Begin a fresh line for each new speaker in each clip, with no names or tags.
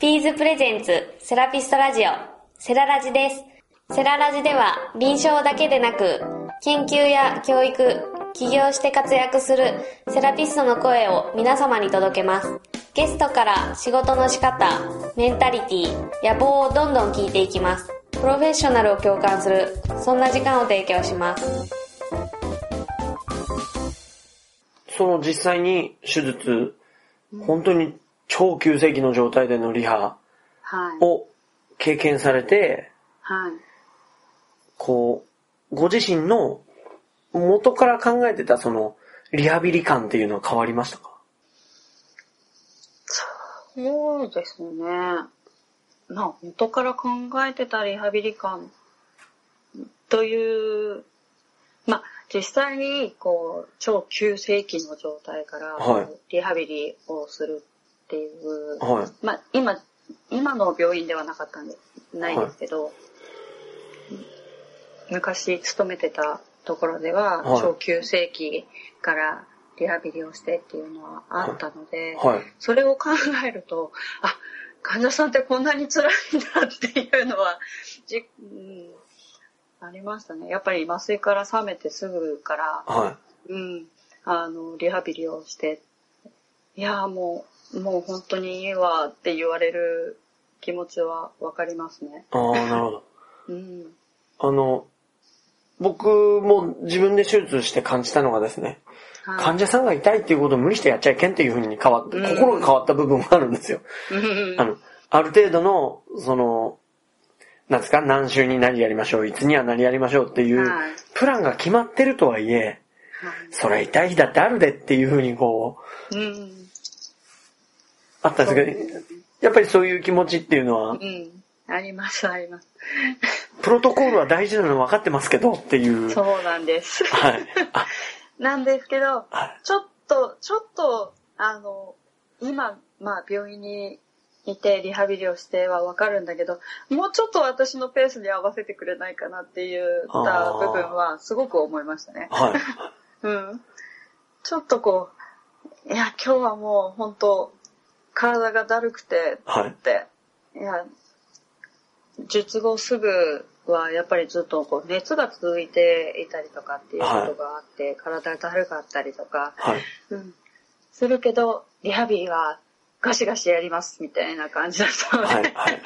ピーズプレゼンツセラピストラジオセララジです。セララジでは臨床だけでなく研究や教育、起業して活躍するセラピストの声を皆様に届けます。ゲストから仕事の仕方、メンタリティ、野望をどんどん聞いていきます。プロフェッショナルを共感する、そんな時間を提供します。
その実際に手術、本当に超急性期の状態でのリハ
はい。
を経験されて、
はい。
こう、ご自身の元から考えてたそのリハビリ感っていうのは変わりましたか？
そうですね。まあ、元から考えてたリハビリ感という、まあ、実際に、こう、超急性期の状態から、
はい
リハビリをするっていう、
はい。
まあ、今、今の病院ではなかったんで、ないんですけど、昔勤めてたところでは、
はい
超急性期からリハビリをしてっていうのはあったので、
はい。
それを考えると、あ、患者さんってこんなに辛いんだっていうのは、じうん、ありましたね。やっぱり麻酔から覚めてすぐから、
は
うん、あの、リハビリをして、いや、もう、もう本当にいいわって言われる気持ちはわかりますね。
い。ああ、なるほど。
うん。
あの、僕も自分で手術して感じたのがですね、
はい
患者さんが痛いっていうことを無理してやっちゃいけんっていうふうに変わって、
うん
心が変わった部分があるんですよ。
うん
あの、ある程度の、その、なんですか、何週に何やりましょう、いつには何やりましょうっていう
はい、
プランが決まってるとはいえ、そりゃ痛い日だってあるでっていうふうにこう、
うん。
あったんですけど、やっぱりそういう気持ちっていうのは？
う、ん。あります、あります。
プロトコールは大事なの分かってますけどっていう。
そうなんです。
はい。あ、
なんですけど
はい、
ちょっと、ちょっと、あの、今、まあ、病院にいてリハビリをしてはわかるんだけど、もうちょっと私のペースに合わせてくれないかなって言った部分はすごく思いましたね。
はい。
うん。ちょっとこう、いや、今日はもう本当、体がだるくて
はい
って、いや、術後すぐはやっぱりずっとこう熱が続いていたりとかっていうことがあって、体がだるかったりとか、
はい。
うん、するけど、リハビリはガシガシやりますみたいな感じだったので、
はい。はい。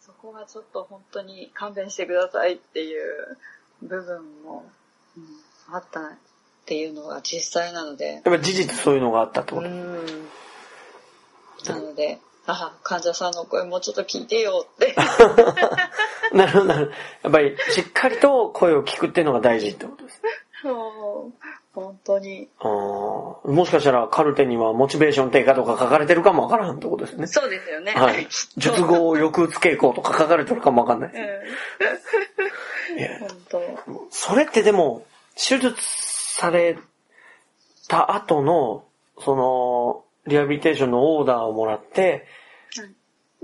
そこはちょっと本当に勘弁してくださいっていう部分も、うんあったっていうのが実際なので、
やっぱり事実そういうのがあったってこと？
うん。なので、あ、患者さんの声もうちょっと聞いてよって。
なるほど、なるほど。やっぱりしっかりと声を聞くっていうのが大事ってことですね。
本当に。
あーもしかしたらカルテにはモチベーション低下とか書かれてるかもわからんってことですね。
そうですよね。
はい。術後抑うつ傾向とか書かれてるかもわかんないです。
うん。
いや
本当。
それってでも、手術された後の、その、リハビリテーションのオーダーをもらって、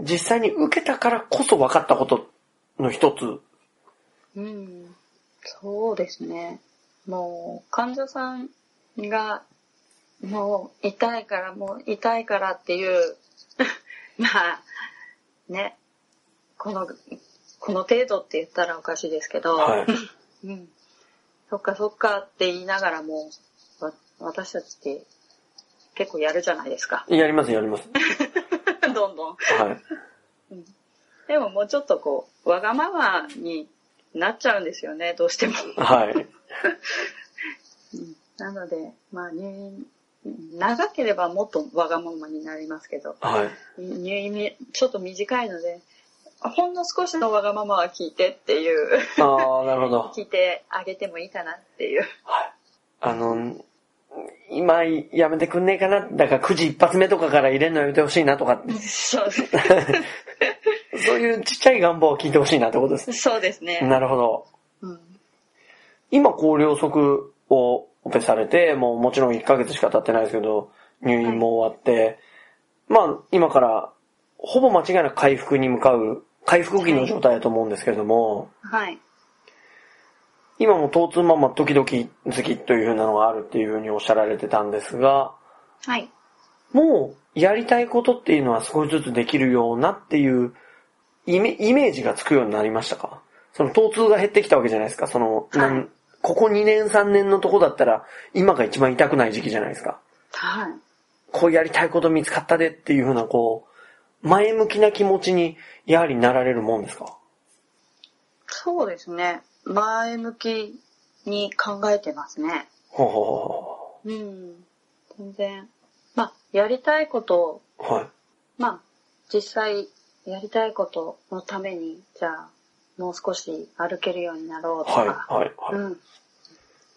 実際に受けたからこそ分かったことの一つ。
うん。そうですね。もう、患者さんが、もう、痛いから、もう、痛いからっていう、まあ、ね、この、この程度って言ったらおかしいですけど、
はい。
うん。そっかそっかって言いながらも、わ私たちって結構やるじゃないですか。
やります、やります。
どんどん。
はい。
でももうちょっとこう、わがままになっちゃうんですよね、どうしても。
はい。
うんなので、まあ入院、長ければもっとわがままになりますけど、
はい。
入院みちょっと短いので、ほんの少しのわがままは聞いてっていう、
ああ、なるほど。
聞いてあげてもいいかなっていう。
はい。あの、今やめてくんねえかな？だから9時一発目とかから入れるのやめてほしいなとか。
そうです
そういうちっちゃい願望を聞いてほしいなってことです。
そうですね。
なるほど。
うん
今、高両足をオペされて、もうもちろん1ヶ月しか経ってないですけど、入院も終わって、まあ、今から、ほぼ間違いなく回復に向かう、回復期の状態だと思うんですけれども、
はい。
今も疼痛まま時々好きという風なのがあるっていう風におっしゃられてたんですが、
はい。
もうやりたいことっていうのは少しずつできるようなっていうイメイメージがつくようになりましたか？その疼痛が減ってきたわけじゃないですか。その、
はい
ここ2年3年のとこだったら今が一番痛くない時期じゃないですか。
はい。
こうやりたいこと見つかったでっていうふうなこう、前向きな気持ちにやはりなられるもんですか？
そうですね。前向きに考えてますね。
ほうほうほ
うん。全然。まあ、やりたいことを。
はい。
まあ、実際やりたいことのために、じゃあ、もう少し歩けるようになろうとか、
はい、はい、はい。
うん。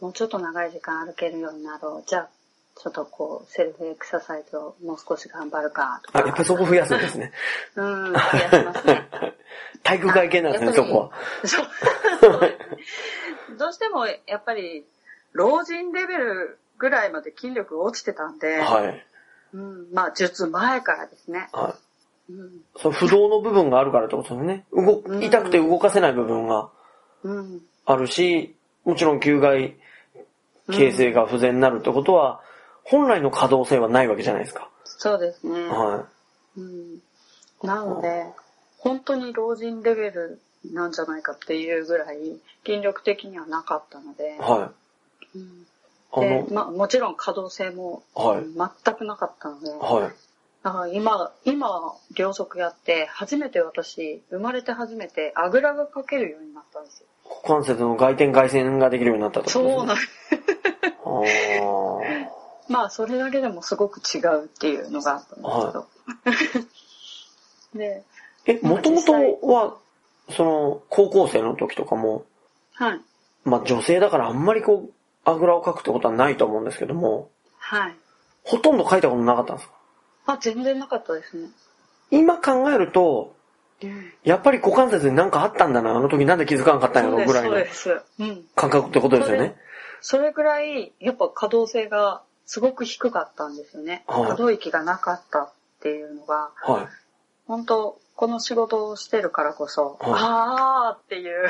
もうちょっと長い時間歩けるようになろう。じゃあ、ちょっとこう、セルフエクササイズをもう少し頑張るか、と
あ、
か。
やっぱりそこ増やすんですね。
うん、増やしますね。
体育会系なんですね、そこは。
そうどうしても、やっぱり、老人レベルぐらいまで筋力落ちてたんで、
はい。
うん、まあ、術前からですね。
はい。
うん、
その不動の部分があるからってことですね。動
う、ん
痛くて動かせない部分が
うん、
あるし、もちろん球外形成が不全になるってことは、本来の可動性はないわけじゃないですか。
そうですね。
は
うん、なので、本当に老人レベルなんじゃないかっていうぐらい、筋力的にはなかったので
い。、はい。
うん
あ
で、
の、
まあ、もちろん可動性も、
はい
うん全くなかったので、
はい。
だから今、今、両足やって、初めて私、生まれて初めて、あぐらがかけるようになったんですよ。
股関節の外転外旋ができるようになったとですね。
そうなん
あ
まあ、それだけでもすごく違うっていうのがあったんですけど。で、
ーえ、もともとは、その、高校生の時とかも、
はい。
まあ女性だからあんまりこう、あぐらをかくってことはないと思うんですけども、
はい。
ほとんど書いたことなかったんですか？
あ、全然なかったですね。
今考えると、
うん。
やっぱり股関節になんかあったんだな、あの時なんで気づかなかったんやろぐらいの
そうです。うん。
感覚ってことですよね。
それぐらい、やっぱ可動性がすごく低かったんですよね。
はい
可動域がなかったっていうのが、
はい。
本当この仕事をしてるからこそ、
はい
あーっていう、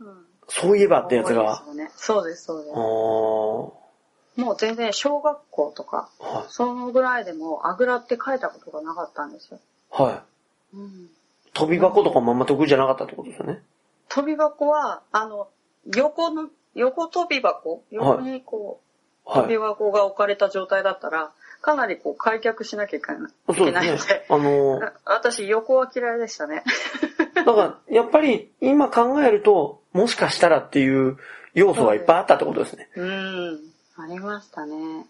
うん、
そういえばってやつが
です。よね。そうです、そうですもう全然小学校とか、
はい。
そのぐらいでもあぐらって書いたことがなかったんですよ。
はい。
うん、
飛び箱とかもあんま得意じゃなかったってことですよね。
飛び箱は、あの、横の、横飛び箱？横にこう、飛び
はい。
箱が置かれた状態だったら、かなりこう開脚しなきゃいけないので、
ね。あのー、
あ私横は嫌いでしたね。
だから、やっぱり今考えると、もしかしたらっていう要素がいっぱいあったってことですね。
うん、ありましたね。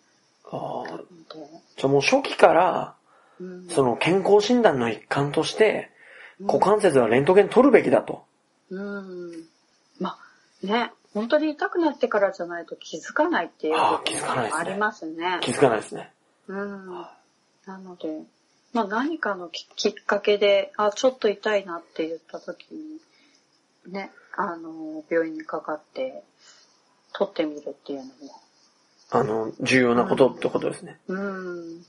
あー
で
じゃあもう初期から、
うん、
その健康診断の一環として、股関節はレントゲン取るべきだと。
うん。まあ、ね、本当に痛くなってからじゃないと気づかないっていう
あー
部
気づかないですね
分もありますね。
気づかないですね。
うん。なので、まあ何かのききっかけで、あ、ちょっと痛いなって言った時に、ね、あの、病院にかかって、取ってみるっていうのも、
あの、重要なことってことですね。
うん。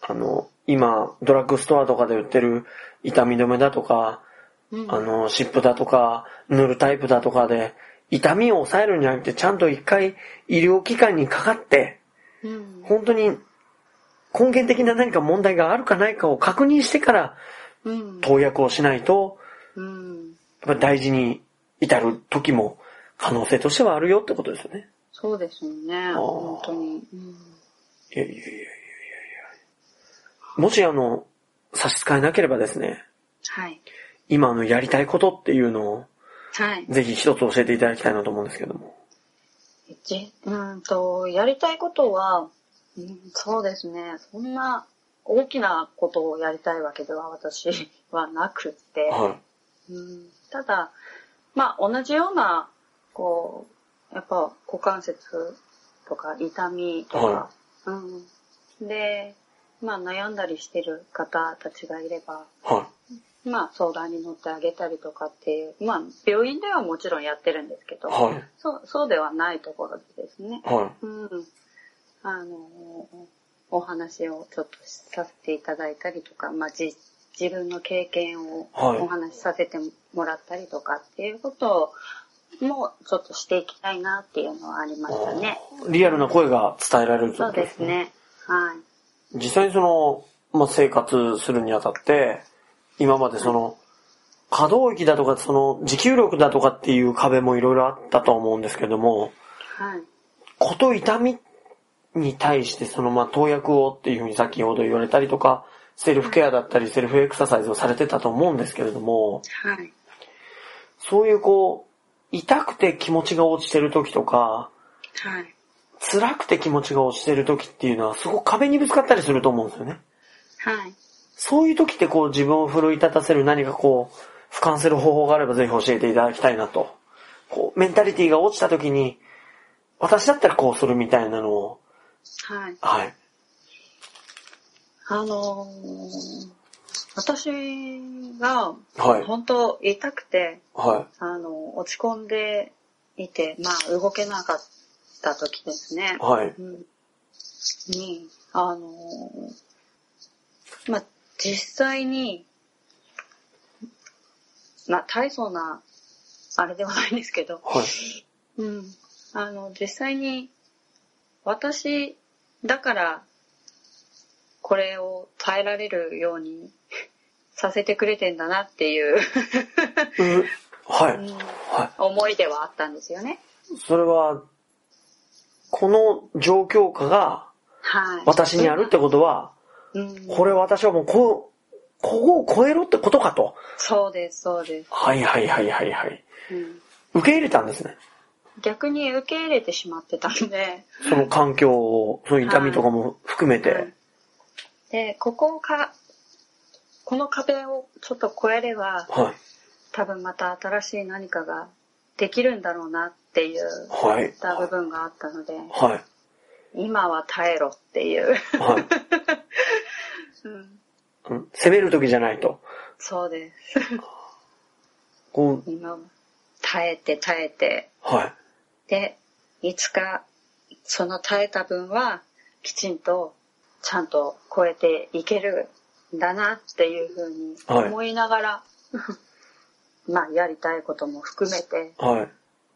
あの、今、ドラッグストアとかで売ってる痛み止めだとか、
うん、
あの、湿布だとか、塗るタイプだとかで、痛みを抑えるんじゃなくて、ちゃんと一回医療機関にかかって、
うん、
本当に根源的な何か問題があるかないかを確認してから
うん、
投薬をしないと、
うん。
やっぱり大事に至る時も可能性としてはあるよってことですよね。
そうですよね、
ー
本当に。うん、
いやいやいやいやいや。もしあの、差し支えなければですね、
はい。
今あのやりたいことっていうのを
はい。
ぜひ一つ教えていただきたいなと思うんですけども。
じうんと、やりたいことは、うん、そうですね、そんな大きなことをやりたいわけでは私はなくって、
は
うん、ただ、まあ同じような、こう、やっぱ股関節とか痛みとか、
は
うん、で、まあ悩んだりしてる方たちがいれば、
い。は
まあ相談に乗ってあげたりとかっていう、まあ病院ではもちろんやってるんですけど、
い。はい。
そう、そうではないところでですね。
は
うん。あの、お話をちょっとさせていただいたりとか、まあ、じ、自分の経験を
はい
お話しさせてもらったりとかっていうこともちょっとしていきたいなっていうのはありましたね。
い。リアルな声が伝えられるって
そうですね。はい。
実際にその、まあ、生活するにあたって、今までその、可動域だとか、その、持久力だとかっていう壁もいろいろあったと思うんですけども、
はい。
こと痛みに対して、その、まあ、投薬をっていうふうに先ほど言われたりとか、セルフケアだったり、セルフエクササイズをされてたと思うんですけれども、
はい。
そういうこう、痛くて気持ちが落ちてる時とか、
はい。
辛くて気持ちが落ちてる時っていうのは、すごく壁にぶつかったりすると思うんですよね。
はい。
そういう時ってこう自分を奮い立たせる何かこう、俯瞰する方法があればぜひ教えていただきたいなと。こう、メンタリティが落ちた時に、私だったらこうするみたいなのを、
はい。
はい。
あのー私が、
はい
本当痛くて、
は
あの、落ち込んでいて、まあ、動けなかった時ですね
い。。はい。
うんに、あのーまあ、実際に、まあ、大層な、あれではないんですけど、
はい。
うん。あの、実際に、私だから、これを耐えられるように させてくれてんだなっていう、
うはい。
うん
は
思いではあったんですよね。
い。それは、この状況下が
はい。
私にあるってことは、
うん。
これ私はもうこう、ここを超えろってことかと。
そうです、そうです。
はいはいはいはいはい。
うん。
受け入れたんですね。
逆に受け入れてしまってたんで、
その環境を、その痛みとかも含めて。
で、ここか、この壁をちょっと越えれば、
はい。
多分また新しい何かができるんだろうなっていう、
はい。
った部分があったので、
はい。
今は耐えろっていう。
はい。
うん、
うん攻める時じゃないと。
そうです。
こう、
今は耐えて耐えて、
はい。
で、いつかその耐えた分はきちんとちゃんと超えていけるんだなっていうふうに
はい
思いながら、まあやりたいことも含めて、
はい。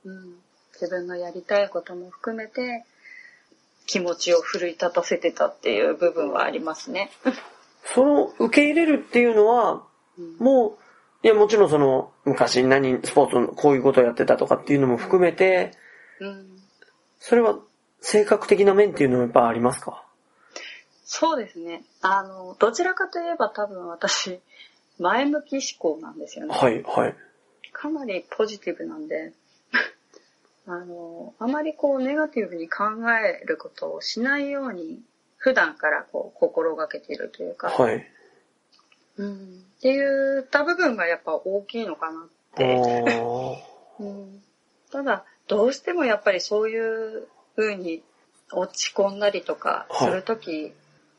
うん、自分のやりたいことも含めて気持ちを奮い立たせてたっていう部分はありますね。
その受け入れるっていうのは、
うん
もう、いやもちろんその、昔何、スポーツのこういうことをやってたとかっていうのも含めて、
うん、
それは性格的な面っていうのもやっぱありますか？
そうですね。あの、どちらかといえば多分私、前向き思考なんですよね。
はい、はい。
かなりポジティブなんで、あの、あまりこうネガティブに考えることをしないように、普段からこう心がけているというか、
はい。
うん、って言った部分がやっぱ大きいのかなって。うん、ただ、どうしてもやっぱりそういう風に落ち込んだりとかするとき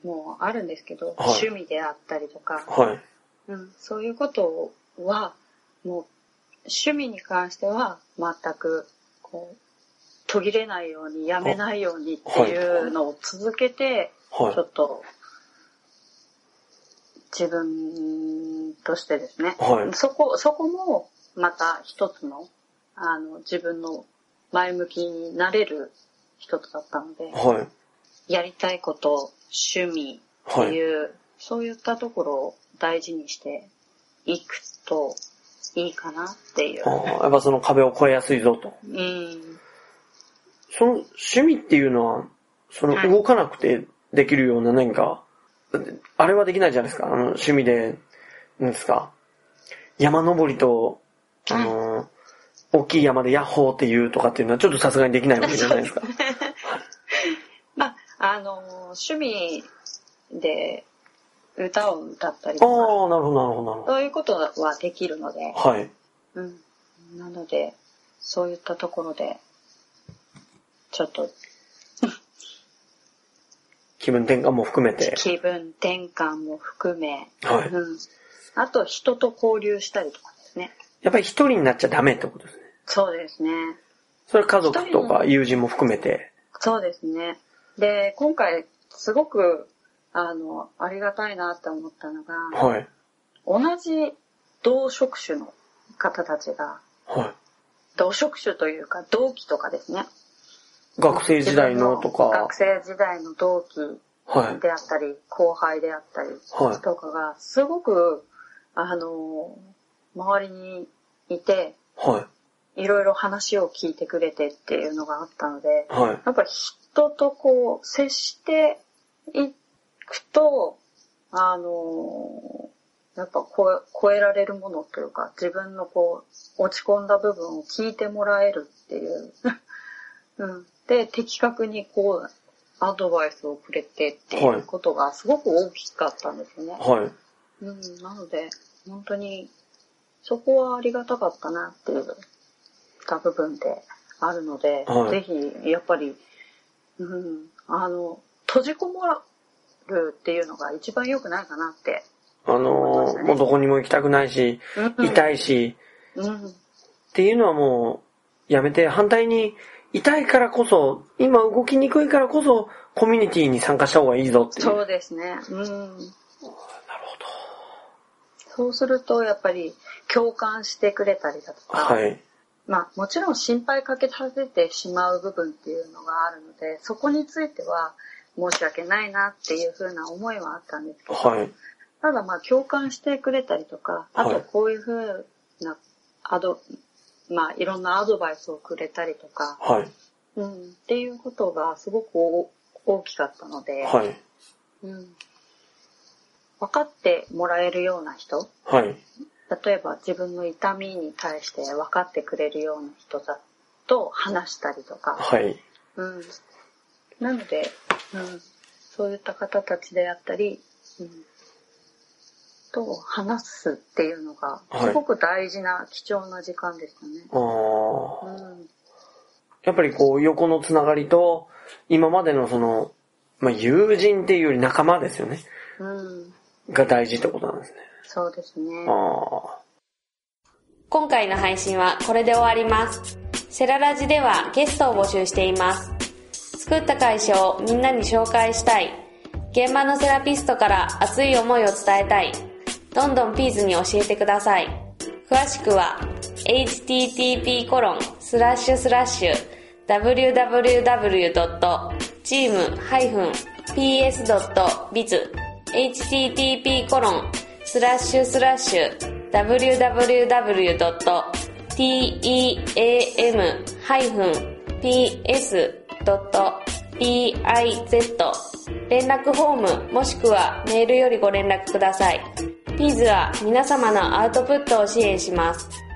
もあるんですけど、
はい。
趣味であったりとか、
はい。
うん、そういうことは、もう、趣味に関しては全く、こう、途切れないように、やめないようにっていうのを続けて、
はい
ちょっと、自分としてですね、
はい
そこ、そこも、また一つの、あの、自分の前向きになれる一つだったので、
はい。
やりたいこと、趣味っていう、そういったところを大事にしていくといいかなっていう。
やっぱその壁を越えやすいぞと。
うん。
その趣味っていうのは、その
はい
動かなくてできるような何か、あれはできないじゃないですか。あの趣味で、なんですか。山登りと、あの、大きい山でヤッホーっていうとかっていうのはちょっとさすがにできないわけじゃないですか。
まあ、あの、趣味で歌を歌ったり
あ
とか、
あ、なるほど、なるほど、なるほ
そういうことはできるので、
ど。はい。
うん。なので、そういったところで、ちょっと
気分転換も含めて。
気分転換も含め、
はい
うん。あと人と交流したりとかですね。
やっぱり一人になっちゃダメってことですね。
そうですね。
それは家族とか友人も含めて。
そうですね。で、今回、すごく、あの、ありがたいなって思ったのが、
はい。
同じ同職種の方たちが、
はい。
同職種というか、同期とかですね。
学生時代のとか
学。生時代の同期
はい。
であったり、後輩であったり
はい
とかが、すごく、あの、周りにいて、
はい。
いろいろ話を聞いてくれてっていうのがあったので、
はい。
やっぱり人とこう、接していくと、あの、やっぱ超え超えられるものというか、自分のこう、落ち込んだ部分を聞いてもらえるっていう。うん。で、的確にこう、アドバイスをくれてっていうことがすごく大きかったんですよね。
はい。
うん。なので、本当に、そこはありがたかったなっていう、た部分であるので、
はい
ぜひ、やっぱり、うん、あの、閉じこもるっていうのが一番良くないかなって。
あのーもうどこにも行きたくないし、
うん
痛いし、
うん。
っていうのはもう、やめて、反対に、痛いからこそ、今動きにくいからこそ、コミュニティに参加した方がいいぞっていう。
そうですね。うん。
なる
そうすると、やっぱり共感してくれたりだとか、
ほど。はい。
まあもちろん心配かけさせてしまう部分っていうのがあるので、そこについては申し訳ないなっていうふうな思いはあったんですけど、
はい。
ただまあ共感してくれたりとか、あ
はい
とこういうふうなアド、まあいろんなアドバイスをくれたりとか、
はい。
うん、っていうことがすごく大大きかったので、
はい。
うん、分かってもらえるような人、
はい。
例えば自分の痛みに対して分かってくれるような人だと話したりとか、
はい。
うん、なので、うん、そういった方たちであったり、うん、と話すっていうのが
はい
すごく大事な貴重な時間でしたね。
あー
うん
やっぱりこう、横のつながりと、今までのその、まあ、友人っていうより仲間ですよね。
うん、
が大事ってことなんですね。
そうですね。
あ
今回の配信はこれで終わります。セララジではゲストを募集しています。作った会社をみんなに紹介したい。現場のセラピストから熱い思いを伝えたい。どんどんピーズに教えてください。詳しくは http コロンスラッシュスラッシュ www.team-ps.biz http コロンスラッシュスラッシュ www.team-ps.biz 連絡フォームもしくはメールよりご連絡ください。ピーズは皆様のアウトプットを支援します。